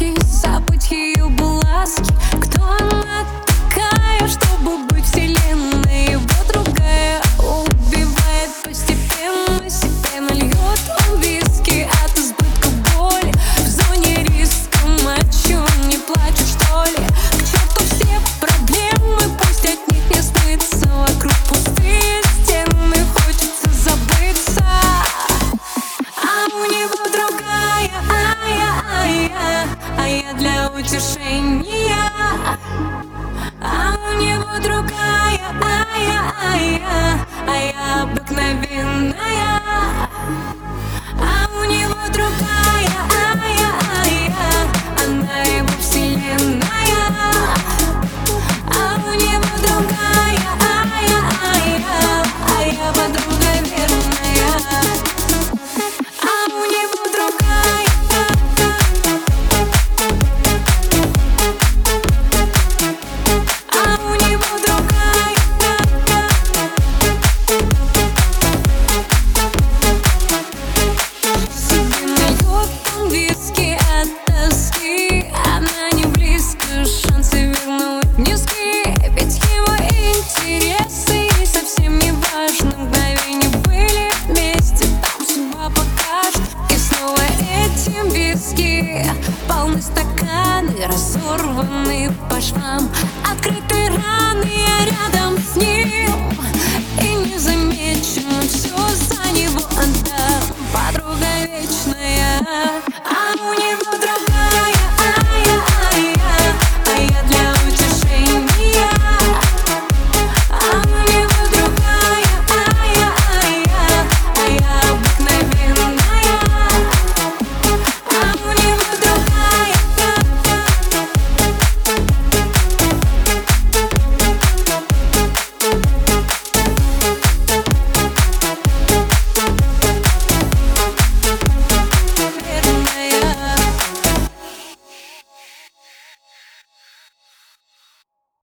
ласки, запить її буласки утешения А у него другая, а я, а я, а я обыкновенная. Полны стаканы, разорваны по швам. Открыты